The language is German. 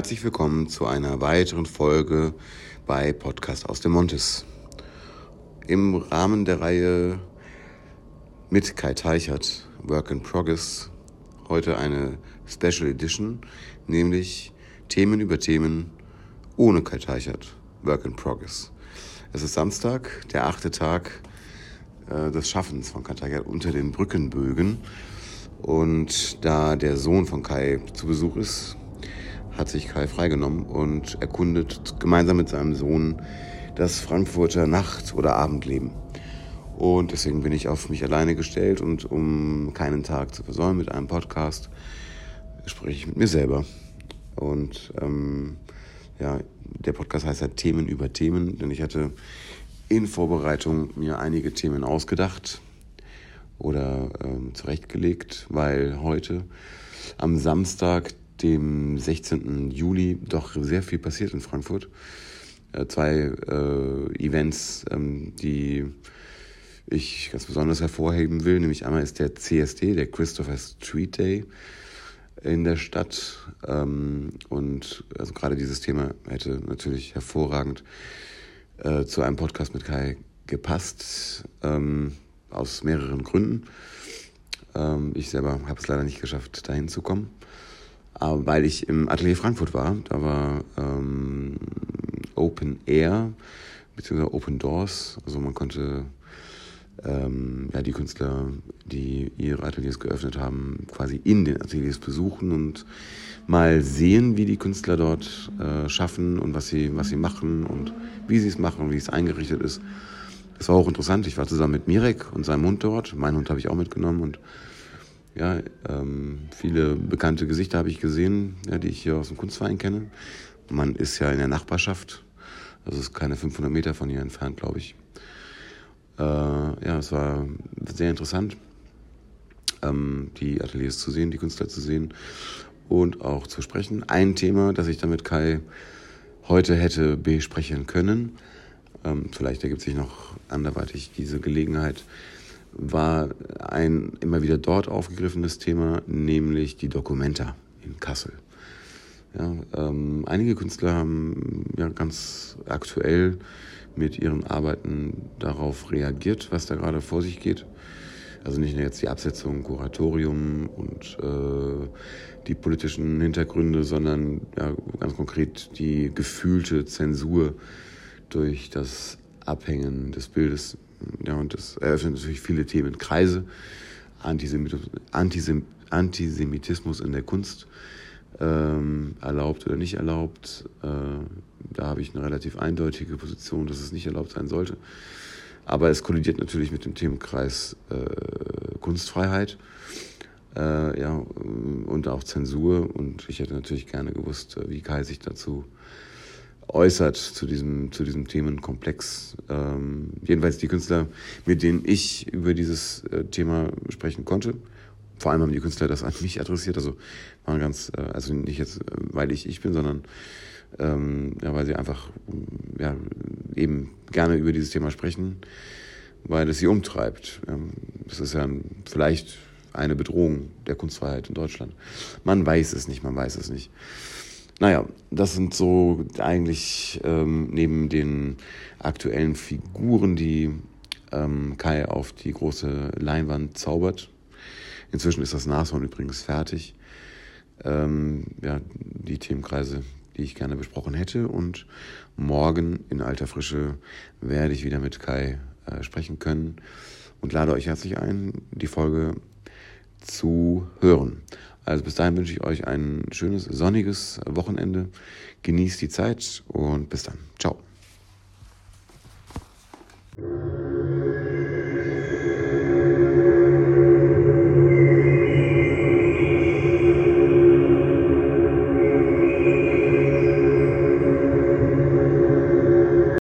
Herzlich willkommen zu einer weiteren Folge bei Podcast aus dem Montes. Im Rahmen der Reihe mit Kai Teichert, Work in Progress, heute eine Special Edition, nämlich Themen über Themen ohne Kai Teichert, Work in Progress. Es ist Samstag, der achte Tag äh, des Schaffens von Kai Teichert unter den Brückenbögen. Und da der Sohn von Kai zu Besuch ist, hat sich Kai freigenommen und erkundet gemeinsam mit seinem Sohn das Frankfurter Nacht- oder Abendleben. Und deswegen bin ich auf mich alleine gestellt und um keinen Tag zu versäumen mit einem Podcast, spreche ich mit mir selber. Und ähm, ja, der Podcast heißt ja Themen über Themen, denn ich hatte in Vorbereitung mir einige Themen ausgedacht oder ähm, zurechtgelegt, weil heute am Samstag dem 16. Juli doch sehr viel passiert in Frankfurt. Äh, zwei äh, Events, ähm, die ich ganz besonders hervorheben will. Nämlich einmal ist der CSD, der Christopher Street Day in der Stadt. Ähm, und also gerade dieses Thema hätte natürlich hervorragend äh, zu einem Podcast mit Kai gepasst, ähm, aus mehreren Gründen. Ähm, ich selber habe es leider nicht geschafft, dahin zu kommen. Aber weil ich im Atelier Frankfurt war, da war ähm, Open Air beziehungsweise Open Doors. Also man konnte ähm, ja, die Künstler, die ihre Ateliers geöffnet haben, quasi in den Ateliers besuchen und mal sehen, wie die Künstler dort äh, schaffen und was sie, was sie machen und wie sie es machen und wie es eingerichtet ist. Das war auch interessant. Ich war zusammen mit Mirek und seinem Hund dort. Meinen Hund habe ich auch mitgenommen und ja, ähm, viele bekannte Gesichter habe ich gesehen, ja, die ich hier aus dem Kunstverein kenne. Man ist ja in der Nachbarschaft, das ist keine 500 Meter von hier entfernt, glaube ich. Äh, ja, es war sehr interessant, ähm, die Ateliers zu sehen, die Künstler zu sehen und auch zu sprechen. Ein Thema, das ich damit Kai heute hätte besprechen können, ähm, vielleicht ergibt sich noch anderweitig diese Gelegenheit, war ein immer wieder dort aufgegriffenes Thema, nämlich die Documenta in Kassel. Ja, ähm, einige Künstler haben ja ganz aktuell mit ihren Arbeiten darauf reagiert, was da gerade vor sich geht. Also nicht nur jetzt die Absetzung, Kuratorium und äh, die politischen Hintergründe, sondern ja, ganz konkret die gefühlte Zensur durch das Abhängen des Bildes ja, und das eröffnet natürlich viele Themenkreise. Antisemitismus, Antisemitismus in der Kunst, ähm, erlaubt oder nicht erlaubt. Äh, da habe ich eine relativ eindeutige Position, dass es nicht erlaubt sein sollte. Aber es kollidiert natürlich mit dem Themenkreis äh, Kunstfreiheit äh, ja, und auch Zensur. Und ich hätte natürlich gerne gewusst, wie Kai sich dazu äußert zu diesem, zu diesem Themenkomplex. Ähm, jedenfalls die Künstler, mit denen ich über dieses äh, Thema sprechen konnte. Vor allem haben die Künstler das an mich adressiert, also waren ganz, äh, also nicht jetzt, äh, weil ich ich bin, sondern ähm, ja, weil sie einfach ja, eben gerne über dieses Thema sprechen, weil es sie umtreibt. Ähm, das ist ja vielleicht eine Bedrohung der Kunstfreiheit in Deutschland. Man weiß es nicht, man weiß es nicht. Naja, das sind so eigentlich ähm, neben den aktuellen Figuren, die ähm, Kai auf die große Leinwand zaubert. Inzwischen ist das Nashorn übrigens fertig. Ähm, ja, die Themenkreise, die ich gerne besprochen hätte. Und morgen in alter Frische werde ich wieder mit Kai äh, sprechen können und lade euch herzlich ein, die Folge zu hören. Also bis dahin wünsche ich euch ein schönes, sonniges Wochenende. Genießt die Zeit und bis dann. Ciao.